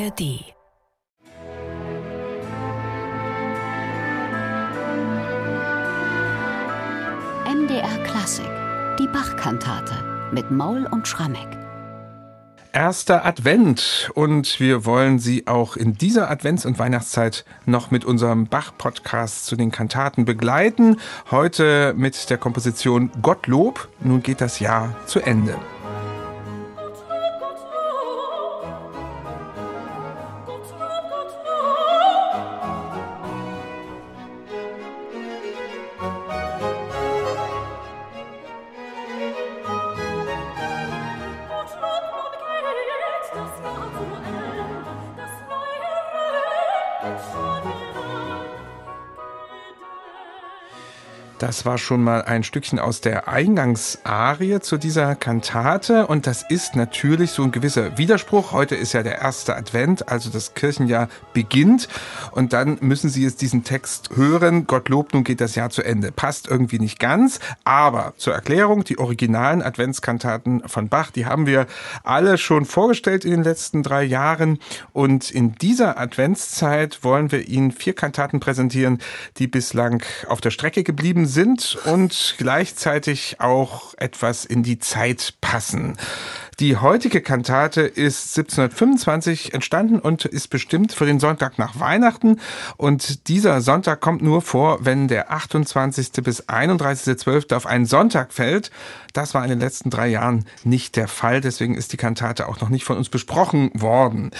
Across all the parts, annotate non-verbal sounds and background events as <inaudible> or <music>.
ARD. MDR Klassik, die Bachkantate mit Maul und Schrammeck. Erster Advent und wir wollen Sie auch in dieser Advents- und Weihnachtszeit noch mit unserem Bach-Podcast zu den Kantaten begleiten. Heute mit der Komposition Gottlob. Nun geht das Jahr zu Ende. Das war schon mal ein Stückchen aus der Eingangsarie zu dieser Kantate und das ist natürlich so ein gewisser Widerspruch. Heute ist ja der erste Advent, also das Kirchenjahr beginnt und dann müssen Sie jetzt diesen Text hören. Gottlob, nun geht das Jahr zu Ende. Passt irgendwie nicht ganz, aber zur Erklärung, die originalen Adventskantaten von Bach, die haben wir alle schon vorgestellt in den letzten drei Jahren und in dieser Adventszeit wollen wir Ihnen vier Kantaten präsentieren, die bislang auf der Strecke geblieben sind und gleichzeitig auch etwas in die Zeit passen. Die heutige Kantate ist 1725 entstanden und ist bestimmt für den Sonntag nach Weihnachten. Und dieser Sonntag kommt nur vor, wenn der 28. bis 31.12. auf einen Sonntag fällt. Das war in den letzten drei Jahren nicht der Fall. Deswegen ist die Kantate auch noch nicht von uns besprochen worden.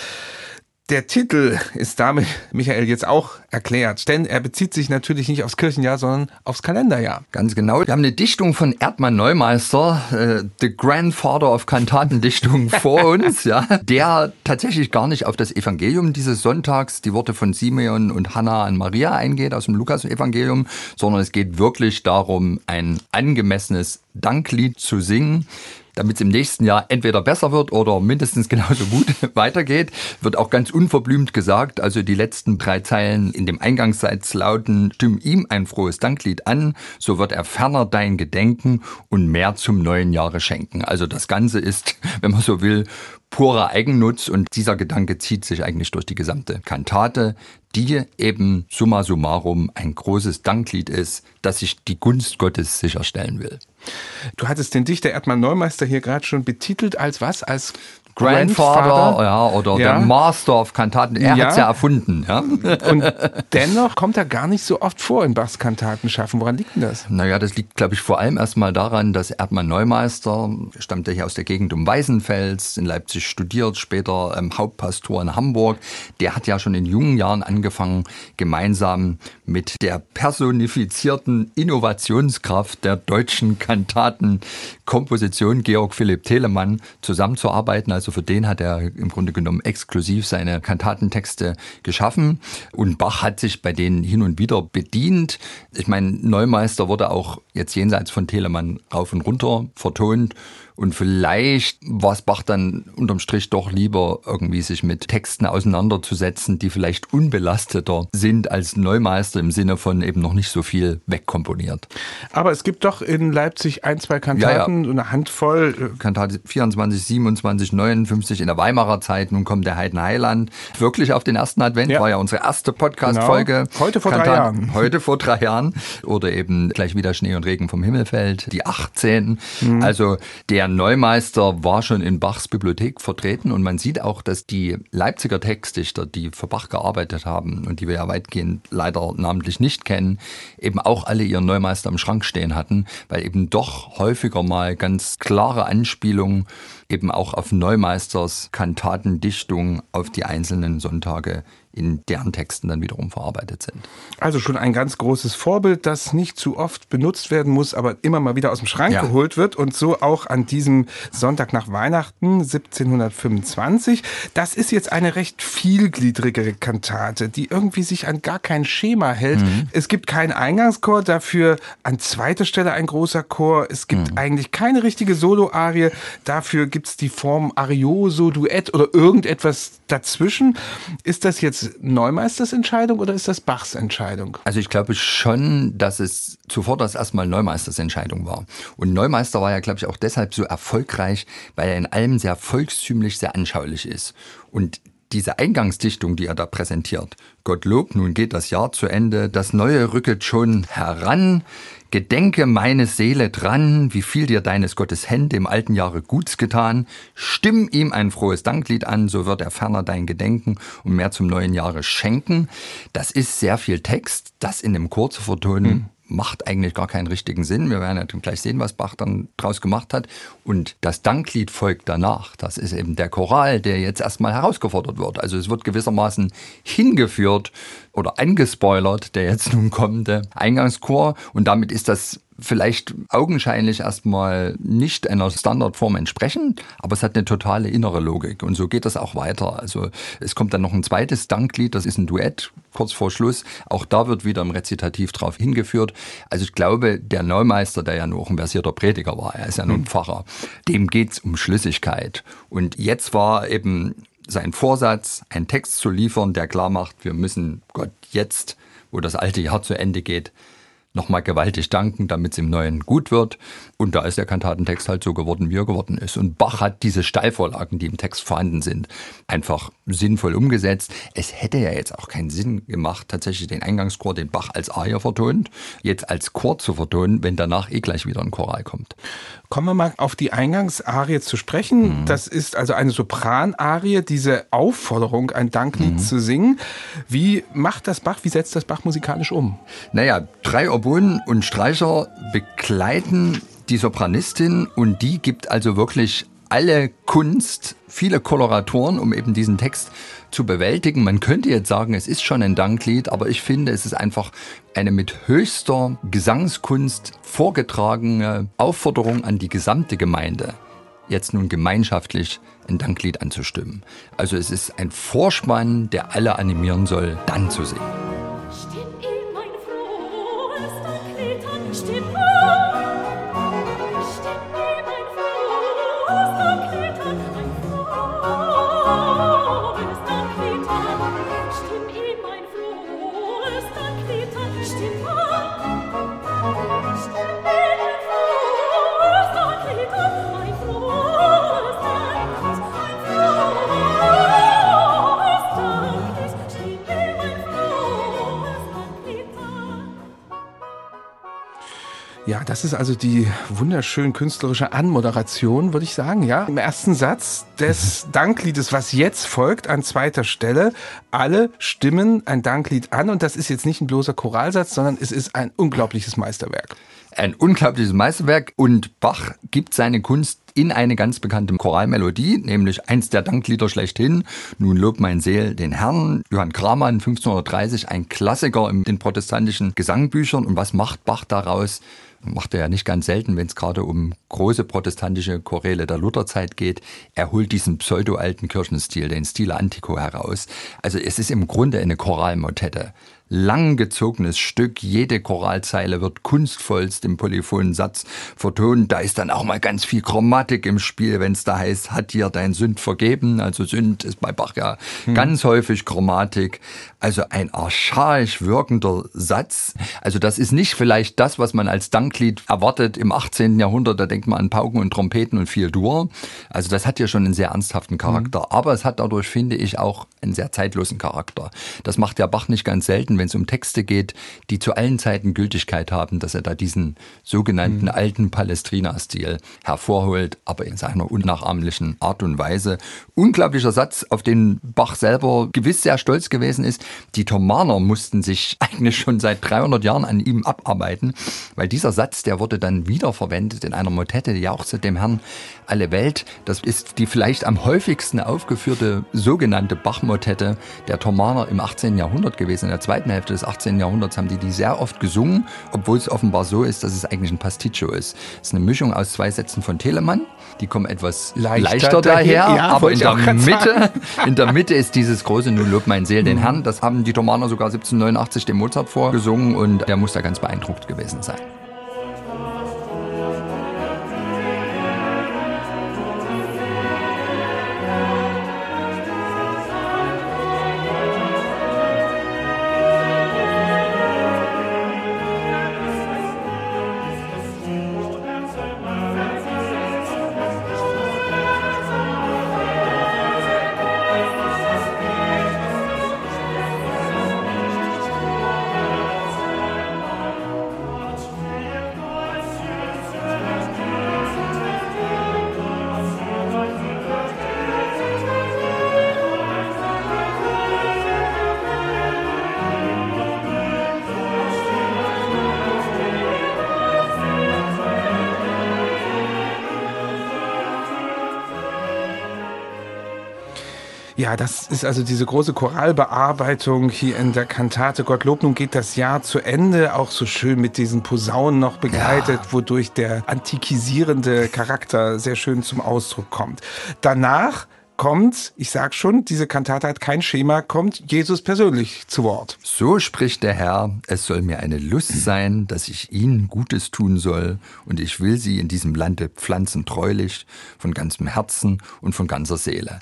Der Titel ist damit, Michael, jetzt auch erklärt, denn er bezieht sich natürlich nicht aufs Kirchenjahr, sondern aufs Kalenderjahr. Ganz genau. Wir haben eine Dichtung von Erdmann Neumeister, äh, the grandfather of Kantatendichtung <laughs> vor uns, ja, der tatsächlich gar nicht auf das Evangelium dieses Sonntags, die Worte von Simeon und Hannah an Maria eingeht aus dem Lukas-Evangelium, sondern es geht wirklich darum, ein angemessenes Danklied zu singen damit es im nächsten Jahr entweder besser wird oder mindestens <laughs> genauso gut <laughs> weitergeht, wird auch ganz unverblümt gesagt. Also die letzten drei Zeilen in dem Eingangssatz lauten, stimm ihm ein frohes Danklied an, so wird er ferner dein Gedenken und mehr zum neuen Jahre schenken. Also das Ganze ist, <laughs> wenn man so will, purer Eigennutz und dieser Gedanke zieht sich eigentlich durch die gesamte Kantate, die eben summa summarum ein großes Danklied ist, das sich die Gunst Gottes sicherstellen will. Du hattest den Dichter Erdmann Neumeister hier gerade schon betitelt als was? Als Grandfather, ja, oder ja. der Master of Kantaten. Er ja. hat es ja erfunden. Ja. <laughs> Und dennoch kommt er gar nicht so oft vor in Bachs Kantatenschaffen. Woran liegt denn das? Naja, das liegt, glaube ich, vor allem erstmal daran, dass Erdmann Neumeister, stammte hier aus der Gegend um Weißenfels, in Leipzig studiert, später ähm, Hauptpastor in Hamburg. Der hat ja schon in jungen Jahren angefangen, gemeinsam mit der personifizierten Innovationskraft der deutschen Kantatenkomposition Georg Philipp Telemann zusammenzuarbeiten. Also für den hat er im Grunde genommen exklusiv seine Kantatentexte geschaffen. Und Bach hat sich bei denen hin und wieder bedient. Ich meine, Neumeister wurde auch jetzt jenseits von Telemann rauf und runter vertont. Und vielleicht war es Bach dann unterm Strich doch lieber, irgendwie sich mit Texten auseinanderzusetzen, die vielleicht unbelasteter sind als Neumeister im Sinne von eben noch nicht so viel wegkomponiert. Aber es gibt doch in Leipzig ein, zwei Kantaten, ja, ja. eine Handvoll. Äh, Kantate 24, 27, 59 in der Weimarer Zeit. Nun kommt der Heiden Heiland. Wirklich auf den ersten Advent ja. war ja unsere erste Podcast-Folge. Genau. Heute vor Kantaten, drei Jahren. Heute vor drei Jahren. Oder eben gleich wieder Schnee und Regen vom Himmel fällt. Die 18. Mhm. Also der Neumeister war schon in Bachs Bibliothek vertreten und man sieht auch, dass die Leipziger Textdichter, die für Bach gearbeitet haben und die wir ja weitgehend leider namentlich nicht kennen, eben auch alle ihren Neumeister im Schrank stehen hatten, weil eben doch häufiger mal ganz klare Anspielungen eben auch auf Neumeisters Kantatendichtung auf die einzelnen Sonntage in deren Texten dann wiederum verarbeitet sind. Also schon ein ganz großes Vorbild, das nicht zu oft benutzt werden muss, aber immer mal wieder aus dem Schrank ja. geholt wird und so auch an diesem Sonntag nach Weihnachten 1725. Das ist jetzt eine recht vielgliedrigere Kantate, die irgendwie sich an gar kein Schema hält. Mhm. Es gibt keinen Eingangschor, dafür an zweiter Stelle ein großer Chor. Es gibt mhm. eigentlich keine richtige Solo-Arie, dafür gibt es die Form Arioso, Duett oder irgendetwas dazwischen. Ist das jetzt Neumeisters Entscheidung oder ist das Bachs Entscheidung? Also ich glaube schon, dass es zuvor das erstmal Neumeisters Entscheidung war. Und Neumeister war ja, glaube ich, auch deshalb so erfolgreich, weil er in allem sehr volkstümlich, sehr anschaulich ist. Und diese Eingangsdichtung, die er da präsentiert, Gottlob, nun geht das Jahr zu Ende, das Neue rücket schon heran, Gedenke meine Seele dran, wie viel dir deines Gottes Hände im alten Jahre Guts getan. Stimm ihm ein frohes Danklied an, so wird er ferner dein Gedenken und mehr zum neuen Jahre schenken. Das ist sehr viel Text, das in dem Chor zu vertonen. Macht eigentlich gar keinen richtigen Sinn. Wir werden ja gleich sehen, was Bach dann draus gemacht hat. Und das Danklied folgt danach. Das ist eben der Choral, der jetzt erstmal herausgefordert wird. Also es wird gewissermaßen hingeführt oder angespoilert, der jetzt nun kommende Eingangschor. Und damit ist das vielleicht augenscheinlich erstmal nicht einer Standardform entsprechen, aber es hat eine totale innere Logik und so geht das auch weiter. Also es kommt dann noch ein zweites Danklied, das ist ein Duett kurz vor Schluss. Auch da wird wieder im Rezitativ drauf hingeführt. Also ich glaube, der Neumeister, der ja nur auch ein versierter Prediger war, er ist ja nur ein hm. Pfarrer, dem geht's um Schlüssigkeit. Und jetzt war eben sein Vorsatz, einen Text zu liefern, der klar macht, wir müssen Gott jetzt, wo das alte Jahr zu Ende geht, nochmal gewaltig danken, damit es im Neuen gut wird. Und da ist der Kantatentext halt so geworden, wie er geworden ist. Und Bach hat diese Steilvorlagen, die im Text vorhanden sind, einfach sinnvoll umgesetzt. Es hätte ja jetzt auch keinen Sinn gemacht, tatsächlich den Eingangschor, den Bach als Aria vertont, jetzt als Chor zu vertonen, wenn danach eh gleich wieder ein Choral kommt. Kommen wir mal auf die Eingangsarie zu sprechen. Mhm. Das ist also eine Sopranarie, diese Aufforderung, ein Danklied mhm. zu singen. Wie macht das Bach, wie setzt das Bach musikalisch um? Naja, drei Oboen und Streicher begleiten die Sopranistin und die gibt also wirklich alle Kunst, viele Koloratoren, um eben diesen Text zu bewältigen. Man könnte jetzt sagen, es ist schon ein Danklied, aber ich finde, es ist einfach eine mit höchster Gesangskunst vorgetragene Aufforderung an die gesamte Gemeinde, jetzt nun gemeinschaftlich ein Danklied anzustimmen. Also es ist ein Vorspann, der alle animieren soll, dann zu singen. 寂寞。Ja, das ist also die wunderschön künstlerische Anmoderation, würde ich sagen. Ja, im ersten Satz des mhm. Dankliedes, was jetzt folgt, an zweiter Stelle. Alle stimmen ein Danklied an und das ist jetzt nicht ein bloßer Choralsatz, sondern es ist ein unglaubliches Meisterwerk. Ein unglaubliches Meisterwerk und Bach gibt seine Kunst in eine ganz bekannte Choralmelodie, nämlich eins der Danklieder schlechthin. Nun lobt mein Seel den Herrn. Johann Kramann, 1530, ein Klassiker in den protestantischen Gesangbüchern. Und was macht Bach daraus? Macht er ja nicht ganz selten, wenn es gerade um große protestantische Choräle der Lutherzeit geht. Er holt diesen pseudo-alten Kirchenstil, den Stile Antico heraus. Also es ist im Grunde eine Choralmotette langgezogenes Stück. Jede Choralzeile wird kunstvollst im polyphonen Satz vertont. Da ist dann auch mal ganz viel Chromatik im Spiel, wenn es da heißt, hat dir dein Sünd vergeben. Also Sünd ist bei Bach ja hm. ganz häufig Chromatik. Also ein archaisch wirkender Satz. Also das ist nicht vielleicht das, was man als Danklied erwartet im 18. Jahrhundert. Da denkt man an Pauken und Trompeten und viel Dur. Also das hat ja schon einen sehr ernsthaften Charakter. Hm. Aber es hat dadurch, finde ich, auch einen sehr zeitlosen Charakter. Das macht ja Bach nicht ganz selten wenn es um Texte geht, die zu allen Zeiten Gültigkeit haben, dass er da diesen sogenannten mhm. alten Palestrina-Stil hervorholt, aber in seiner unnachahmlichen Art und Weise. Unglaublicher Satz, auf den Bach selber gewiss sehr stolz gewesen ist. Die Thomaner mussten sich <laughs> eigentlich schon seit 300 Jahren an ihm abarbeiten, weil dieser Satz, der wurde dann wiederverwendet in einer Motette, die auch zu dem Herrn alle Welt. Das ist die vielleicht am häufigsten aufgeführte sogenannte Bach-Motette der Thomaner im 18. Jahrhundert gewesen, in der zweiten zweiten Hälfte des 18. Jahrhunderts haben die die sehr oft gesungen, obwohl es offenbar so ist, dass es eigentlich ein Pasticcio ist. Es ist eine Mischung aus zwei Sätzen von Telemann. Die kommen etwas leichter, leichter daher, daher ja, aber in der Mitte, in der Mitte ist dieses große Nun lob mein Seel den mhm. Herrn. Das haben die Thomaner sogar 1789 dem Mozart vorgesungen und der muss da ganz beeindruckt gewesen sein. Ja, das ist also diese große Choralbearbeitung hier in der Kantate Gottlob. Nun geht das Jahr zu Ende, auch so schön mit diesen Posaunen noch begleitet, ja. wodurch der antikisierende Charakter sehr schön zum Ausdruck kommt. Danach kommt, ich sag schon, diese Kantate hat kein Schema, kommt Jesus persönlich zu Wort. So spricht der Herr, es soll mir eine Lust sein, dass ich ihnen Gutes tun soll, und ich will sie in diesem Lande pflanzen treulich, von ganzem Herzen und von ganzer Seele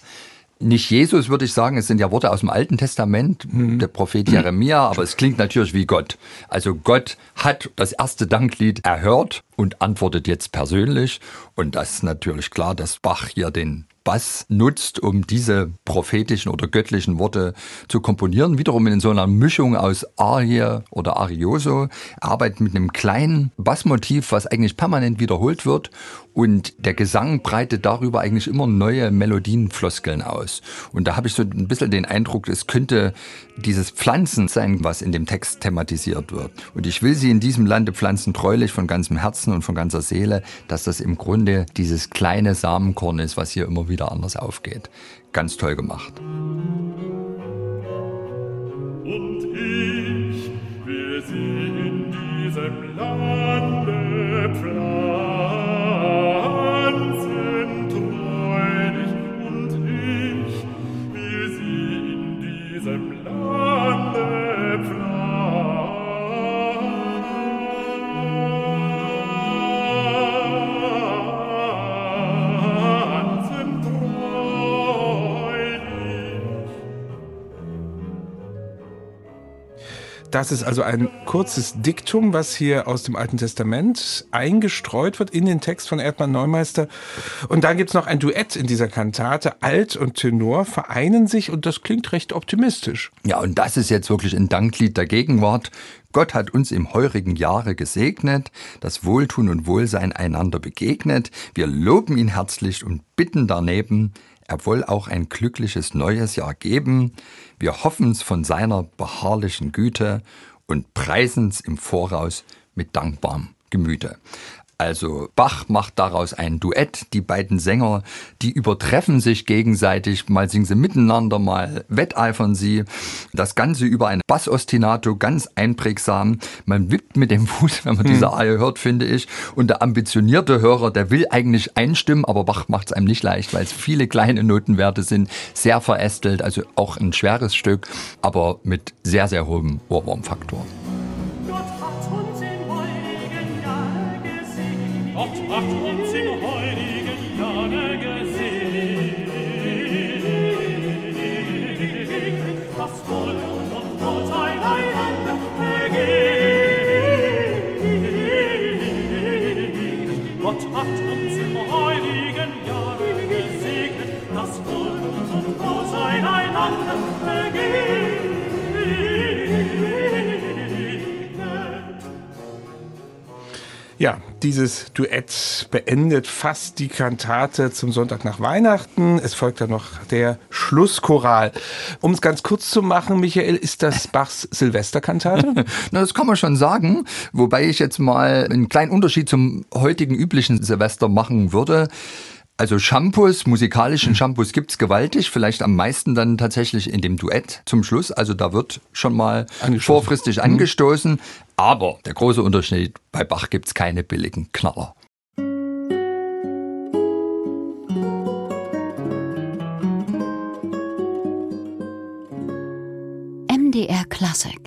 nicht Jesus, würde ich sagen. Es sind ja Worte aus dem Alten Testament, mhm. der Prophet Jeremia, aber es klingt natürlich wie Gott. Also Gott hat das erste Danklied erhört und antwortet jetzt persönlich. Und das ist natürlich klar, dass Bach hier den Bass nutzt, um diese prophetischen oder göttlichen Worte zu komponieren. Wiederum in so einer Mischung aus Arie oder Arioso. Er arbeitet mit einem kleinen Bassmotiv, was eigentlich permanent wiederholt wird. Und der Gesang breitet darüber eigentlich immer neue Melodienfloskeln aus. Und da habe ich so ein bisschen den Eindruck, es könnte dieses Pflanzen sein, was in dem Text thematisiert wird. Und ich will sie in diesem Lande pflanzen, treulich von ganzem Herzen und von ganzer Seele, dass das im Grunde dieses kleine Samenkorn ist, was hier immer wieder anders aufgeht. Ganz toll gemacht. Und ich will sie in diesem Lande pflanzen Das ist also ein kurzes Diktum, was hier aus dem Alten Testament eingestreut wird in den Text von Erdmann Neumeister. Und dann gibt's noch ein Duett in dieser Kantate. Alt und Tenor vereinen sich und das klingt recht optimistisch. Ja, und das ist jetzt wirklich ein Danklied der Gegenwart. Gott hat uns im heurigen Jahre gesegnet, das Wohltun und Wohlsein einander begegnet. Wir loben ihn herzlich und bitten daneben, er woll auch ein glückliches neues Jahr geben. Wir hoffen's von seiner beharrlichen Güte und preisen's im Voraus mit dankbarem Gemüte. Also Bach macht daraus ein Duett. Die beiden Sänger, die übertreffen sich gegenseitig. Mal singen sie miteinander, mal wetteifern sie. Das Ganze über ein Bassostinato, ganz einprägsam. Man wippt mit dem <laughs> Fuß, wenn man hm. diese Arie hört, finde ich. Und der ambitionierte Hörer, der will eigentlich einstimmen, aber Bach macht es einem nicht leicht, weil es viele kleine Notenwerte sind. Sehr verästelt, also auch ein schweres Stück, aber mit sehr, sehr hohem Ohrwurmfaktor. Gott hat uns im heiligen Jahre Ja, dieses Duett beendet fast die Kantate zum Sonntag nach Weihnachten. Es folgt dann noch der Schlusschoral. Um es ganz kurz zu machen, Michael, ist das Bachs Silvesterkantate? <laughs> Na, das kann man schon sagen. Wobei ich jetzt mal einen kleinen Unterschied zum heutigen üblichen Silvester machen würde. Also Shampoos, musikalischen Shampoos gibt's gewaltig, vielleicht am meisten dann tatsächlich in dem Duett zum Schluss. Also da wird schon mal vorfristig mhm. angestoßen. Aber der große Unterschied, bei Bach gibt's keine billigen Knaller. MDR Classic